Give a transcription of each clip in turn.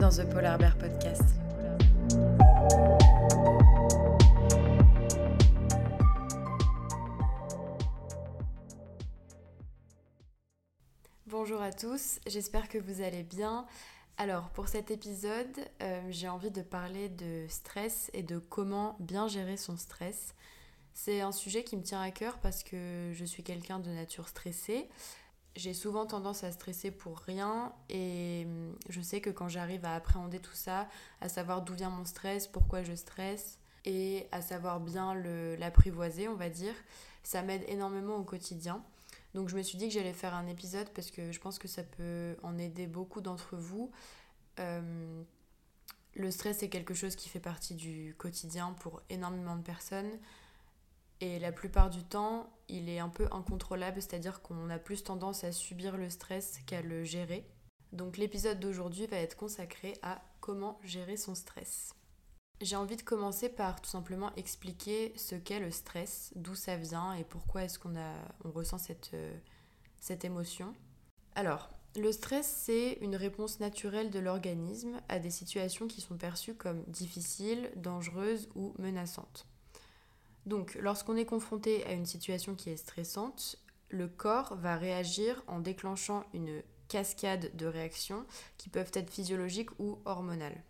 Dans The Polar Bear Podcast. Bonjour à tous, j'espère que vous allez bien. Alors pour cet épisode, euh, j'ai envie de parler de stress et de comment bien gérer son stress. C'est un sujet qui me tient à cœur parce que je suis quelqu'un de nature stressée j'ai souvent tendance à stresser pour rien et hum, je sais que quand j'arrive à appréhender tout ça, à savoir d'où vient mon stress, pourquoi je stresse et à savoir bien l'apprivoiser, on va dire, ça m'aide énormément au quotidien. Donc je me suis dit que j'allais faire un épisode parce que je pense que ça peut en aider beaucoup d'entre vous. Hum, le stress est quelque chose qui fait partie du quotidien pour énormément de personnes. Et la plupart du temps, il est un peu incontrôlable, c'est-à-dire qu'on a plus tendance à subir le stress qu'à le gérer. Donc l'épisode d'aujourd'hui va être consacré à comment gérer son stress. J'ai envie de commencer par tout simplement expliquer ce qu'est le stress, d'où ça vient et pourquoi est-ce qu'on on ressent cette, euh, cette émotion. Alors, le stress, c'est une réponse naturelle de l'organisme à des situations qui sont perçues comme difficiles, dangereuses ou menaçantes. Donc, lorsqu'on est confronté à une situation qui est stressante, le corps va réagir en déclenchant une cascade de réactions qui peuvent être physiologiques ou hormonales.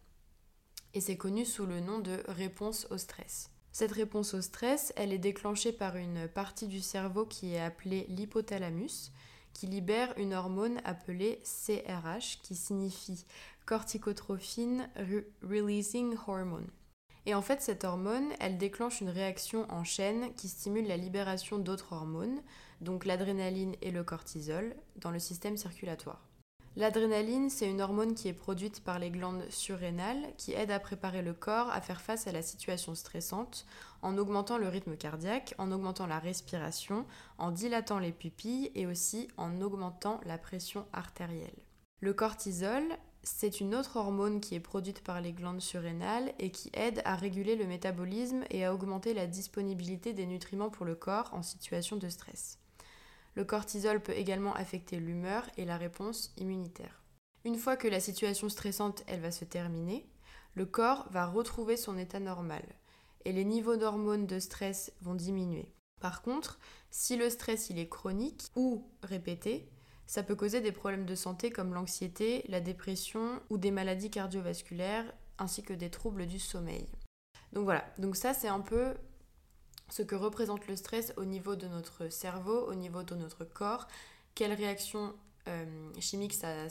Et c'est connu sous le nom de réponse au stress. Cette réponse au stress, elle est déclenchée par une partie du cerveau qui est appelée l'hypothalamus, qui libère une hormone appelée CRH, qui signifie corticotrophine releasing hormone. Et en fait, cette hormone, elle déclenche une réaction en chaîne qui stimule la libération d'autres hormones, donc l'adrénaline et le cortisol, dans le système circulatoire. L'adrénaline, c'est une hormone qui est produite par les glandes surrénales qui aide à préparer le corps à faire face à la situation stressante en augmentant le rythme cardiaque, en augmentant la respiration, en dilatant les pupilles et aussi en augmentant la pression artérielle. Le cortisol, c'est une autre hormone qui est produite par les glandes surrénales et qui aide à réguler le métabolisme et à augmenter la disponibilité des nutriments pour le corps en situation de stress. Le cortisol peut également affecter l'humeur et la réponse immunitaire. Une fois que la situation stressante elle va se terminer, le corps va retrouver son état normal et les niveaux d'hormones de stress vont diminuer. Par contre, si le stress il est chronique ou répété, ça peut causer des problèmes de santé comme l'anxiété, la dépression ou des maladies cardiovasculaires ainsi que des troubles du sommeil. Donc voilà, donc ça c'est un peu ce que représente le stress au niveau de notre cerveau, au niveau de notre corps, quelles réactions euh, chimiques ça,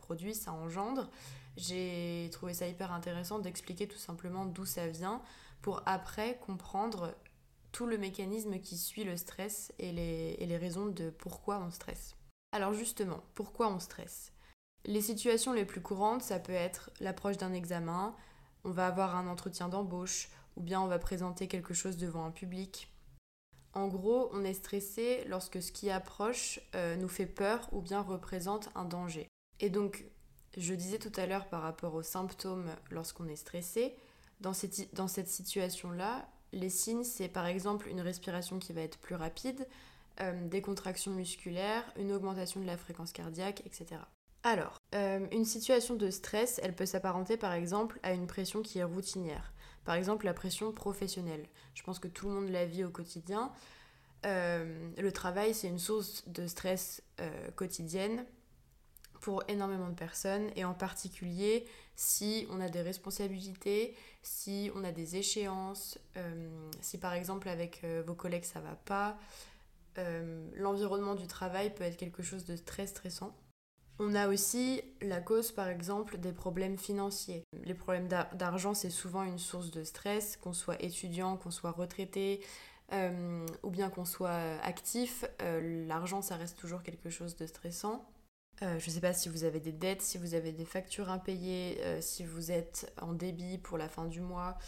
produit, ça engendre. J'ai trouvé ça hyper intéressant d'expliquer tout simplement d'où ça vient pour après comprendre tout le mécanisme qui suit le stress et les, et les raisons de pourquoi on stresse. Alors justement, pourquoi on stresse? Les situations les plus courantes, ça peut être l'approche d'un examen, on va avoir un entretien d'embauche, ou bien on va présenter quelque chose devant un public. En gros, on est stressé lorsque ce qui approche euh, nous fait peur ou bien représente un danger. Et donc, je disais tout à l'heure par rapport aux symptômes lorsqu'on est stressé, dans cette, dans cette situation-là, les signes, c'est par exemple une respiration qui va être plus rapide, euh, des contractions musculaires, une augmentation de la fréquence cardiaque, etc. Alors, euh, une situation de stress, elle peut s'apparenter par exemple à une pression qui est routinière. Par exemple, la pression professionnelle. Je pense que tout le monde la vit au quotidien. Euh, le travail, c'est une source de stress quotidienne pour énormément de personnes et en particulier si on a des responsabilités, si on a des échéances, si par exemple avec vos collègues ça va pas, euh, l'environnement du travail peut être quelque chose de très stressant. On a aussi la cause, par exemple, des problèmes financiers. Les problèmes d'argent, c'est souvent une source de stress, qu'on soit étudiant, qu'on soit retraité, euh, ou bien qu'on soit actif. Euh, l'argent, ça reste toujours quelque chose de stressant. je ne sais pas si vous avez des dettes, si vous avez des factures impayées, si vous êtes en débit pour la fin du mois,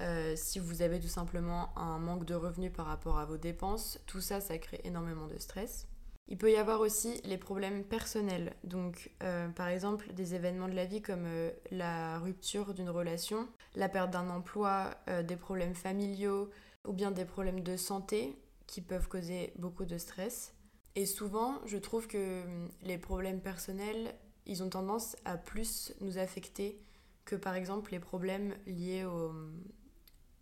euh, si vous avez tout simplement un manque de revenus par rapport à vos dépenses, tout ça, ça crée énormément de stress. Il peut y avoir aussi les problèmes personnels, donc euh, par exemple des événements de la vie comme euh, la rupture d'une relation, la perte d'un emploi, des problèmes familiaux ou bien des problèmes de santé qui peuvent causer beaucoup de stress. Et souvent, je trouve que hum, les problèmes personnels, ils ont tendance à plus nous affecter que par exemple les problèmes liés au,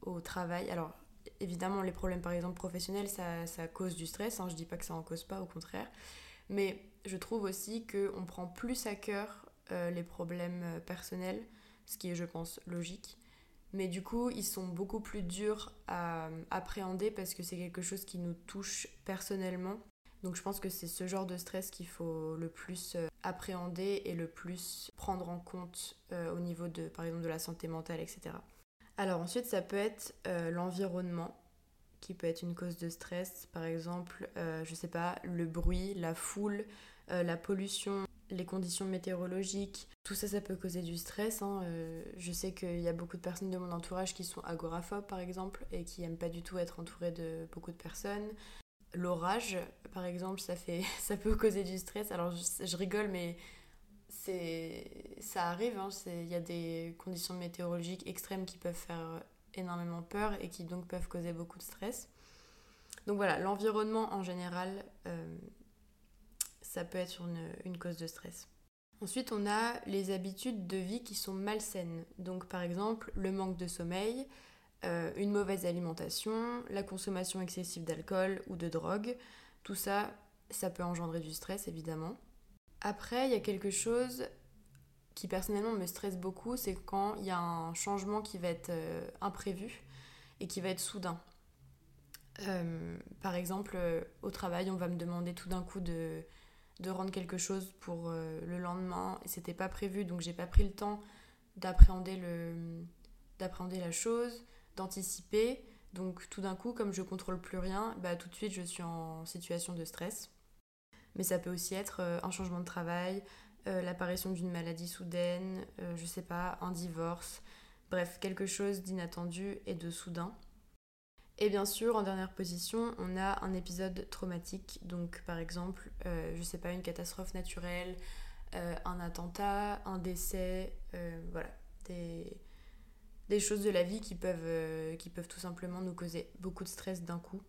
au travail. Alors évidemment les problèmes par exemple professionnels ça, ça cause du stress, hein, je dis pas que ça en cause pas, au contraire. Mais je trouve aussi qu'on prend plus à cœur euh, les problèmes euh, personnels, ce qui est je pense logique. Mais du coup, ils sont beaucoup plus durs à appréhender parce que c'est quelque chose qui nous touche personnellement. Donc je pense que c'est ce genre de stress qu'il faut le plus euh, appréhender et le plus prendre en compte au niveau de, par exemple, de la santé mentale, etc. Alors ensuite, ça peut être l'environnement qui peut être une cause de stress. Par exemple, je sais pas, le bruit, la foule, la pollution, les conditions météorologiques, tout ça, ça peut causer du stress. Hein. Euh, je sais qu'il y a beaucoup de personnes de mon entourage qui sont agoraphobes, par exemple, et qui n'aiment pas du tout être entourées de beaucoup de personnes. L'orage, par exemple, ça, peut causer du stress. Alors, je, rigole, mais ça arrive. Hein. Il y a des conditions météorologiques extrêmes qui peuvent faire énormément peur et qui donc peuvent causer beaucoup de stress. Donc voilà, l'environnement en général, euh, ça peut être une, une cause de stress. Ensuite, on a les habitudes de vie qui sont malsaines. Donc, par exemple, le manque de sommeil, euh, une mauvaise alimentation, la consommation excessive d'alcool ou de drogue. Tout ça, ça peut engendrer du stress, évidemment. Après, il y a quelque chose qui personnellement me stresse beaucoup, c'est quand il y a un changement qui va être euh, imprévu et qui va être soudain. Euh, par exemple, au travail, on va me demander tout d'un coup de rendre quelque chose pour euh, le lendemain et c'était pas prévu donc j'ai pas pris le temps d'appréhender la chose d'anticiper donc tout d'un coup comme je contrôle plus rien bah tout de suite je suis en situation de stress mais ça peut aussi être euh, un changement de travail euh, l'apparition d'une maladie soudaine je sais pas un divorce. Bref quelque chose d'inattendu et de soudain. Et bien sûr, en dernière position, on a un épisode traumatique, donc par exemple, euh, je sais pas, une catastrophe naturelle, euh, un attentat, un décès, euh, voilà, des, des, choses de la vie qui peuvent, qui peuvent tout simplement nous causer beaucoup de stress d'un coup.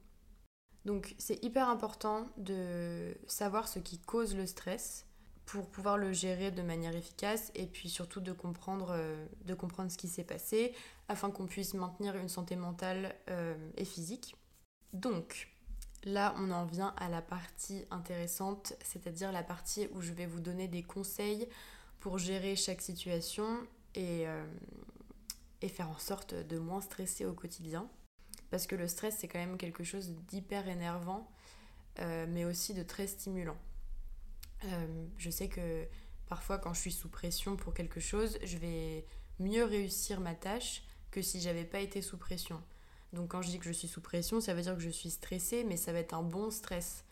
Donc c'est hyper important de savoir ce qui cause le stress pour pouvoir le gérer de manière efficace et puis surtout de comprendre, euh, de comprendre ce qui s'est passé afin qu'on puisse maintenir une santé mentale euh, et physique. Donc là on en vient à la partie intéressante, c'est-à-dire la partie où je vais vous donner des conseils pour gérer chaque situation et, euh, et faire en sorte de moins stresser au quotidien. Parce que le stress c'est quand même quelque chose d'hyper énervant mais aussi de très stimulant. Euh, je sais que parfois quand je suis sous pression pour quelque chose, je vais mieux réussir ma tâche que si j'avais pas été sous pression. Donc quand je dis que je suis sous pression, ça veut dire que je suis stressée, mais ça va être un bon stress.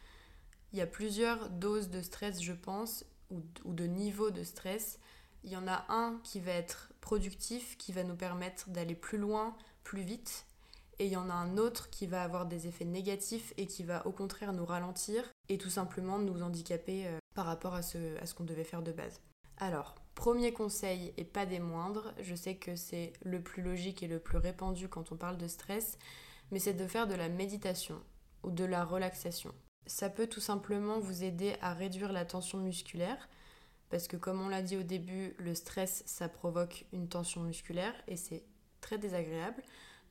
Il y a plusieurs doses de stress, je pense, ou, de niveaux de stress. Il y en a un qui va être productif, qui va nous permettre d'aller plus loin, plus vite. Et il y en a un autre qui va avoir des effets négatifs et qui va au contraire nous ralentir et tout simplement nous handicaper euh, par rapport à ce, à ce qu'on devait faire de base. Alors, premier conseil et pas des moindres, je sais que c'est le plus logique et le plus répandu quand on parle de stress, mais c'est de faire de la méditation ou de la relaxation. Ça peut tout simplement vous aider à réduire la tension musculaire, parce que comme on l'a dit au début, le stress, ça provoque une tension musculaire et c'est très désagréable.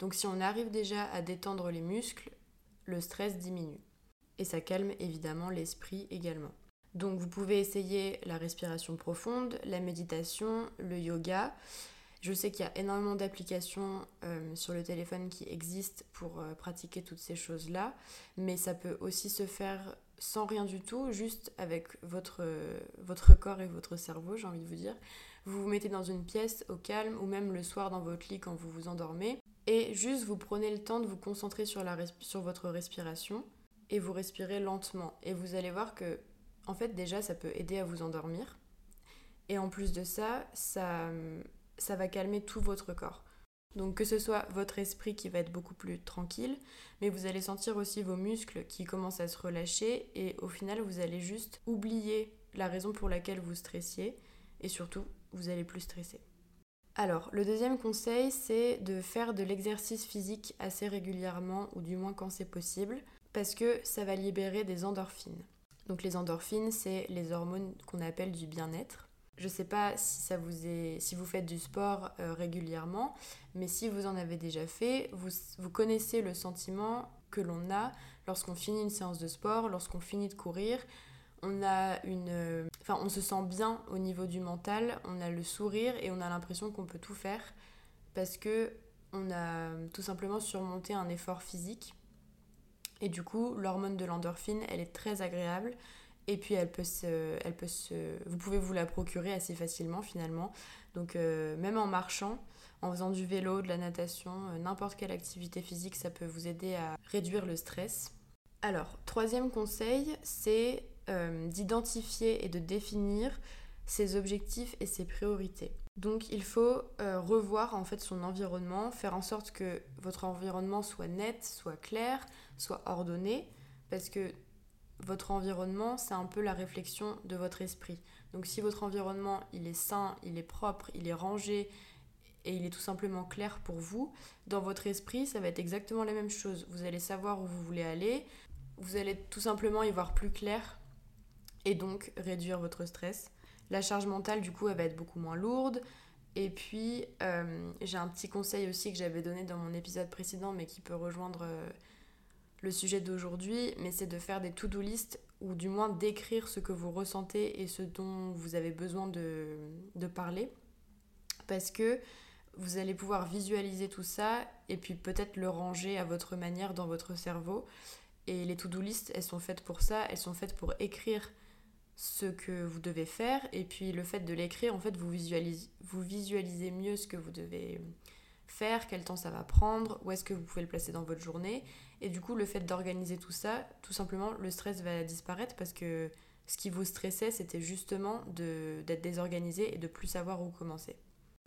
Donc si on arrive déjà à détendre les muscles, le stress diminue. Et ça calme évidemment l'esprit également. Donc vous pouvez essayer la respiration profonde, la méditation, le yoga. Je sais qu'il y a énormément d'applications euh, sur le téléphone qui existent pour euh, pratiquer toutes ces choses-là, mais ça peut aussi se faire sans rien du tout, juste avec votre, votre corps et votre cerveau, j'ai envie de vous dire. Vous vous mettez dans une pièce au calme ou même le soir dans votre lit quand vous vous endormez et juste vous prenez le temps de vous concentrer sur, la sur votre respiration et vous respirez lentement. Et vous allez voir que en fait, déjà, ça peut aider à vous endormir. Et en plus de ça, ça, ça va calmer tout votre corps. Donc que ce soit votre esprit qui va être beaucoup plus tranquille, mais vous allez sentir aussi vos muscles qui commencent à se relâcher et au final vous allez juste oublier la raison pour laquelle vous stressiez et surtout vous allez plus stresser. Alors le deuxième conseil c'est de faire de l'exercice physique assez régulièrement ou du moins quand c'est possible parce que ça va libérer des endorphines. Donc les endorphines, c'est les hormones qu'on appelle du bien-être. Je ne sais pas si, ça vous est, si vous faites du sport euh, régulièrement, mais si vous en avez déjà fait, vous, connaissez le sentiment que l'on a lorsqu'on finit une séance de sport, lorsqu'on finit de courir. On a une, euh, enfin, on se sent bien au niveau du mental, on a le sourire et on a l'impression qu'on peut tout faire parce que on a tout simplement surmonté un effort physique. Et du coup, l'hormone de l'endorphine, elle est très agréable. Et puis elle peut se, vous pouvez vous la procurer assez facilement finalement. Donc euh, même en marchant, en faisant du vélo, de la natation, euh, n'importe quelle activité physique, ça peut vous aider à réduire le stress. Alors troisième conseil, c'est euh, d'identifier et de définir ses objectifs et ses priorités. Donc il faut revoir en fait son environnement, faire en sorte que votre environnement soit net, soit clair, soit ordonné, parce que votre environnement, c'est un peu la réflexion de votre esprit. Donc si votre environnement, il est sain, il est propre, il est rangé et il est tout simplement clair pour vous, dans votre esprit, ça va être exactement la même chose. Vous allez savoir où vous voulez aller, vous allez tout simplement y voir plus clair et donc réduire votre stress. La charge mentale, du coup, elle va être beaucoup moins lourde. Et puis, euh, j'ai un petit conseil aussi que j'avais donné dans mon épisode précédent, mais qui peut rejoindre... Euh, le sujet d'aujourd'hui, mais c'est de faire des to-do list ou du moins d'écrire ce que vous ressentez et ce dont vous avez besoin de, de parler. Parce que vous allez pouvoir visualiser tout ça et puis peut-être le ranger à votre manière dans votre cerveau. Et les to-do list, elles sont faites pour ça, elles sont faites pour écrire ce que vous devez faire. Et puis le fait de l'écrire, en fait, vous visualisez, vous visualisez mieux ce que vous devez faire, quel temps ça va prendre, où est-ce que vous pouvez le placer dans votre journée. Et du coup, le fait d'organiser tout ça, tout simplement, le stress va disparaître parce que ce qui vous stressait, c'était justement d'être désorganisé et de plus savoir où commencer.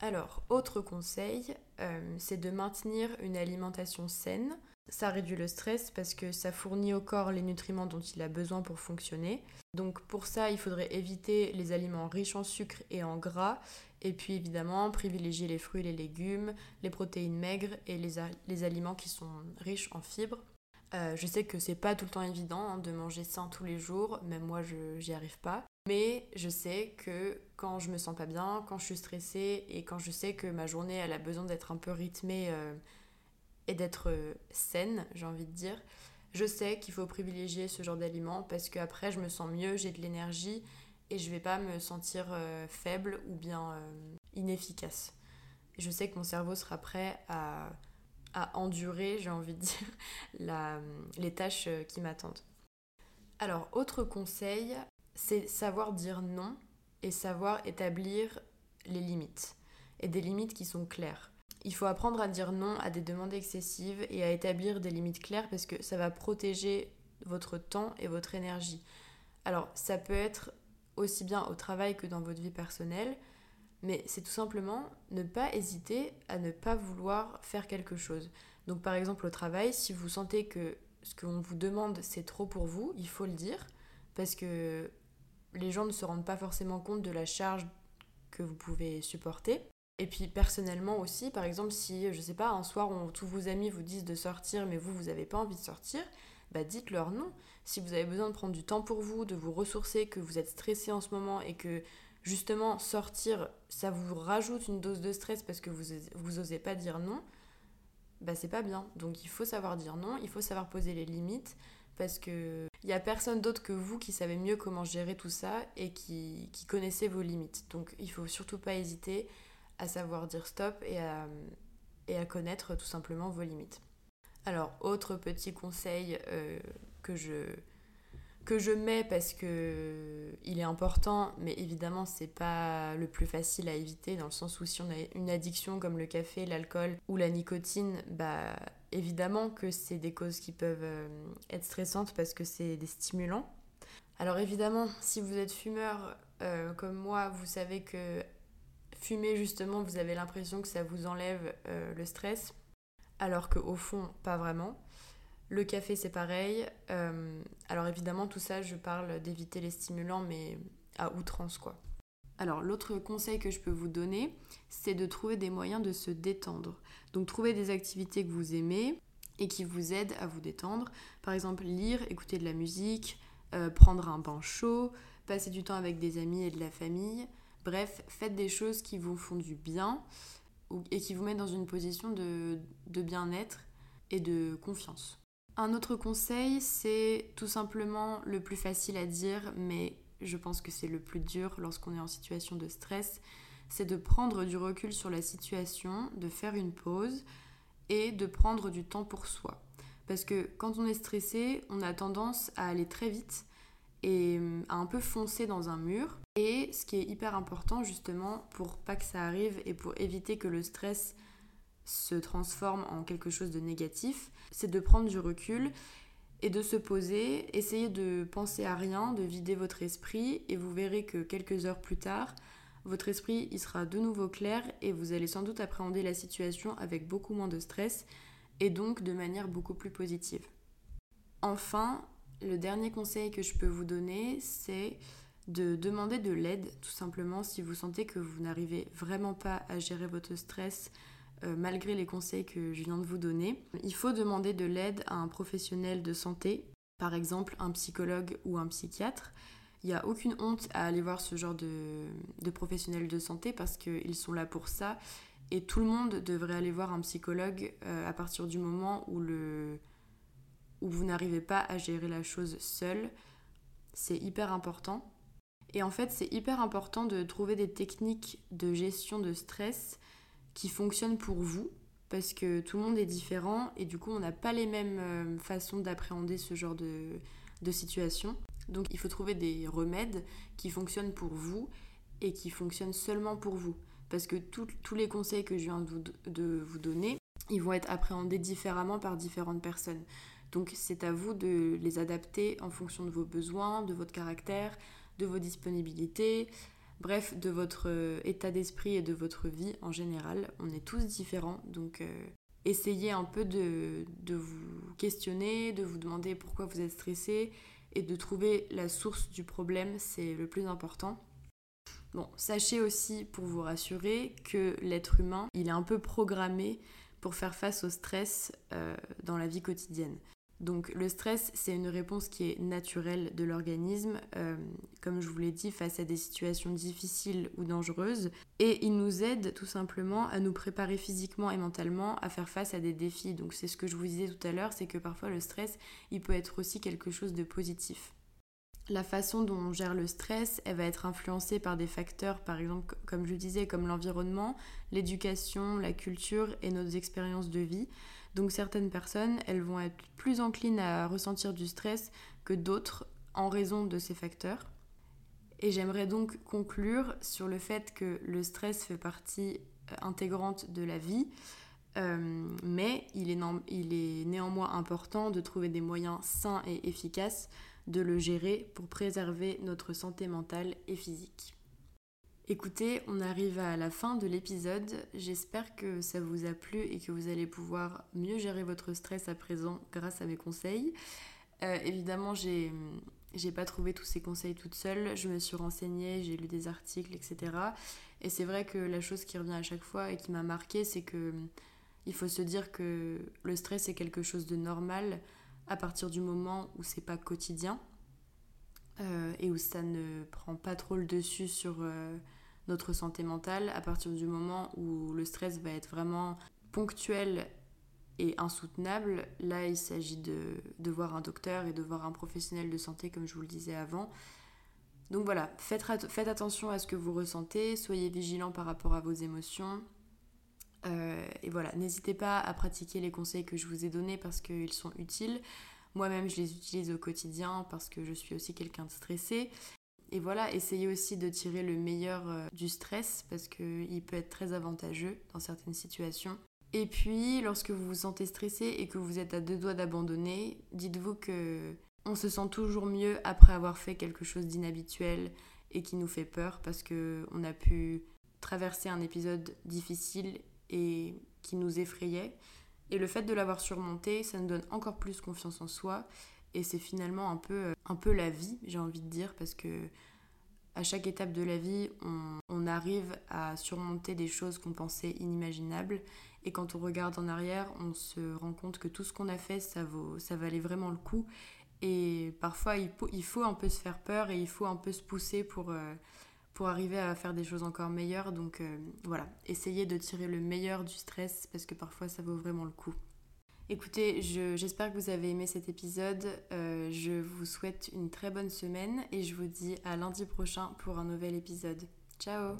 Alors, autre conseil, euh, c'est de maintenir une alimentation saine. Ça réduit le stress parce que ça fournit au corps les nutriments dont il a besoin pour fonctionner. Donc pour ça, il faudrait éviter les aliments riches en sucre et en gras. Et puis évidemment, privilégier les fruits les légumes, les protéines maigres et les, aliments qui sont riches en fibres. Euh, je sais que c'est pas tout le temps évident hein, de manger sain tous les jours, même moi je j'y arrive pas. Mais je sais que quand je me sens pas bien, quand je suis stressée et quand je sais que ma journée elle a besoin d'être un peu rythmée euh, et d'être euh, saine, j'ai envie de dire, je sais qu'il faut privilégier ce genre d'aliments parce qu'après je me sens mieux, j'ai de l'énergie et je vais pas me sentir euh, faible ou bien euh, inefficace. je sais que mon cerveau sera prêt à, à endurer, j'ai envie de dire, la, les tâches qui m'attendent. Alors, autre conseil, c'est savoir dire non et savoir établir les limites. Et des limites qui sont claires. Il faut apprendre à dire non à des demandes excessives et à établir des limites claires parce que ça va protéger votre temps et votre énergie. Alors ça peut être aussi bien au travail que dans votre vie personnelle, mais c'est tout simplement ne pas hésiter à ne pas vouloir faire quelque chose. Donc par exemple au travail, si vous sentez que ce qu'on vous demande c'est trop pour vous, il faut le dire parce que les gens ne se rendent pas forcément compte de la charge que vous pouvez supporter. Et puis personnellement aussi, par exemple, si, je sais pas, un soir où tous vos amis vous disent de sortir, mais vous, vous n'avez pas envie de sortir, bah dites-leur non. Si vous avez besoin de prendre du temps pour vous, de vous ressourcer, que vous êtes stressé en ce moment et que justement sortir, ça vous rajoute une dose de stress parce que vous, vous osez pas dire non, bah c'est pas bien. Donc il faut savoir dire non, il faut savoir poser les limites parce que il y a personne d'autre que vous qui savez mieux comment gérer tout ça et qui, qui connaissez vos limites. Donc il faut surtout pas hésiter à savoir dire stop et à, connaître tout simplement vos limites. Alors, autre petit conseil euh, que, je, que je mets parce que il est important, mais évidemment c'est pas le plus facile à éviter dans le sens où si on a une addiction comme le café, l'alcool ou la nicotine, bah évidemment que c'est des causes qui peuvent euh, être stressantes parce que c'est des stimulants. Alors évidemment, si vous êtes fumeur euh, comme moi, vous savez que Fumer, justement, vous avez l'impression que ça vous enlève euh, le stress, alors qu'au fond, pas vraiment. Le café, c'est pareil. Euh, alors évidemment, tout ça, je parle d'éviter les stimulants, mais à outrance, quoi. Alors l'autre conseil que je peux vous donner, c'est de trouver des moyens de se détendre. Donc trouver des activités que vous aimez et qui vous aident à vous détendre. Par exemple, lire, écouter de la musique, euh, prendre un bain chaud, passer du temps avec des amis et de la famille, Bref, faites des choses qui vous font du bien et qui vous mettent dans une position de, bien-être et de confiance. Un autre conseil, c'est tout simplement le plus facile à dire, mais je pense que c'est le plus dur lorsqu'on est en situation de stress, c'est de prendre du recul sur la situation, de faire une pause et de prendre du temps pour soi. Parce que quand on est stressé, on a tendance à aller très vite et à un peu foncer dans un mur. Et ce qui est hyper important justement pour pas que ça arrive et pour éviter que le stress se transforme en quelque chose de négatif, c'est de prendre du recul et de se poser, essayer de penser à rien, de vider votre esprit et vous verrez que quelques heures plus tard, votre esprit il sera de nouveau clair et vous allez sans doute appréhender la situation avec beaucoup moins de stress et donc de manière beaucoup plus positive. Enfin, le dernier conseil que je peux vous donner, c'est de demander de l'aide, tout simplement si vous sentez que vous n'arrivez vraiment pas à gérer votre stress euh, malgré les conseils que je viens de vous donner. Il faut demander de l'aide à un professionnel de santé, par exemple un psychologue ou un psychiatre. Il n'y a aucune honte à aller voir ce genre de, de professionnels de santé parce qu'ils sont là pour ça. Et tout le monde devrait aller voir un psychologue euh, à partir du moment où, le, où vous n'arrivez pas à gérer la chose seul. C'est hyper important. Et en fait, c'est hyper important de trouver des techniques de gestion de stress qui fonctionnent pour vous, parce que tout le monde est différent et du coup, on n'a pas les mêmes euh, façons d'appréhender ce genre de, de situation. Donc, il faut trouver des remèdes qui fonctionnent pour vous et qui fonctionnent seulement pour vous. Parce que tous les conseils que je viens de vous, de vous donner, ils vont être appréhendés différemment par différentes personnes. Donc c'est à vous de les adapter en fonction de vos besoins, de votre caractère, de vos disponibilités, bref, de votre euh, état d'esprit et de votre vie en général. On est tous différents, donc euh, essayez un peu de, de, vous questionner, de vous demander pourquoi vous êtes stressé et de trouver la source du problème, c'est le plus important. Bon, sachez aussi, pour vous rassurer, que l'être humain, il est un peu programmé pour faire face au stress euh, dans la vie quotidienne. Donc le stress, c'est une réponse qui est naturelle de l'organisme, euh, comme je vous l'ai dit, face à des situations difficiles ou dangereuses. Et il nous aide tout simplement à nous préparer physiquement et mentalement à faire face à des défis. Donc c'est ce que je vous disais tout à l'heure, c'est que parfois le stress, il peut être aussi quelque chose de positif. La façon dont on gère le stress, elle va être influencée par des facteurs, par exemple, comme je disais, comme l'environnement, l'éducation, la culture et nos expériences de vie. Donc certaines personnes, elles vont être plus enclines à ressentir du stress que d'autres en raison de ces facteurs. Et j'aimerais donc conclure sur le fait que le stress fait partie euh, intégrante de la vie, euh, mais il est, il est néanmoins important de trouver des moyens sains et efficaces de le gérer pour préserver notre santé mentale et physique. Écoutez, on arrive à la fin de l'épisode. J'espère que ça vous a plu et que vous allez pouvoir mieux gérer votre stress à présent grâce à mes conseils. Euh, évidemment, j'ai j'ai pas trouvé tous ces conseils toute seule. Je me suis renseignée, j'ai lu des articles, etc. Et c'est vrai que la chose qui revient à chaque fois et qui m'a marqué, c'est que il faut se dire que le stress est quelque chose de normal à partir du moment où c'est pas quotidien euh, et où ça ne prend pas trop le dessus sur euh, notre santé mentale à partir du moment où le stress va être vraiment ponctuel et insoutenable, là il s'agit de, de, voir un docteur et de voir un professionnel de santé comme je vous le disais avant. Donc voilà, faites, attention à ce que vous ressentez, soyez vigilant par rapport à vos émotions. Euh, et voilà, n'hésitez pas à pratiquer les conseils que je vous ai donnés parce qu'ils sont utiles. Moi-même, je les utilise au quotidien parce que je suis aussi quelqu'un de stressé. Et voilà, essayez aussi de tirer le meilleur euh, du stress parce qu'il peut être très avantageux dans certaines situations. Et puis, lorsque vous vous sentez stressé et que vous êtes à deux doigts d'abandonner, dites-vous que on se sent toujours mieux après avoir fait quelque chose d'inhabituel et qui nous fait peur parce que on a pu traverser un épisode difficile et qui nous effrayait. Et le fait de l'avoir surmonté, ça nous donne encore plus confiance en soi et c'est finalement un peu, euh, un peu la vie, j'ai envie de dire, parce que à chaque étape de la vie, on, arrive à surmonter des choses qu'on pensait inimaginables. Et quand on regarde en arrière, on se rend compte que tout ce qu'on a fait, ça, vaut, ça valait vraiment le coup. Et parfois, il faut, il faut un peu se faire peur et il faut un peu se pousser pour, euh, pour arriver à faire des choses encore meilleures. Donc euh, voilà, essayez de tirer le meilleur du stress parce que parfois ça vaut vraiment le coup. Écoutez, j'espère que vous avez aimé cet épisode. Euh, je vous souhaite une très bonne semaine et je vous dis à lundi prochain pour un nouvel épisode. Ciao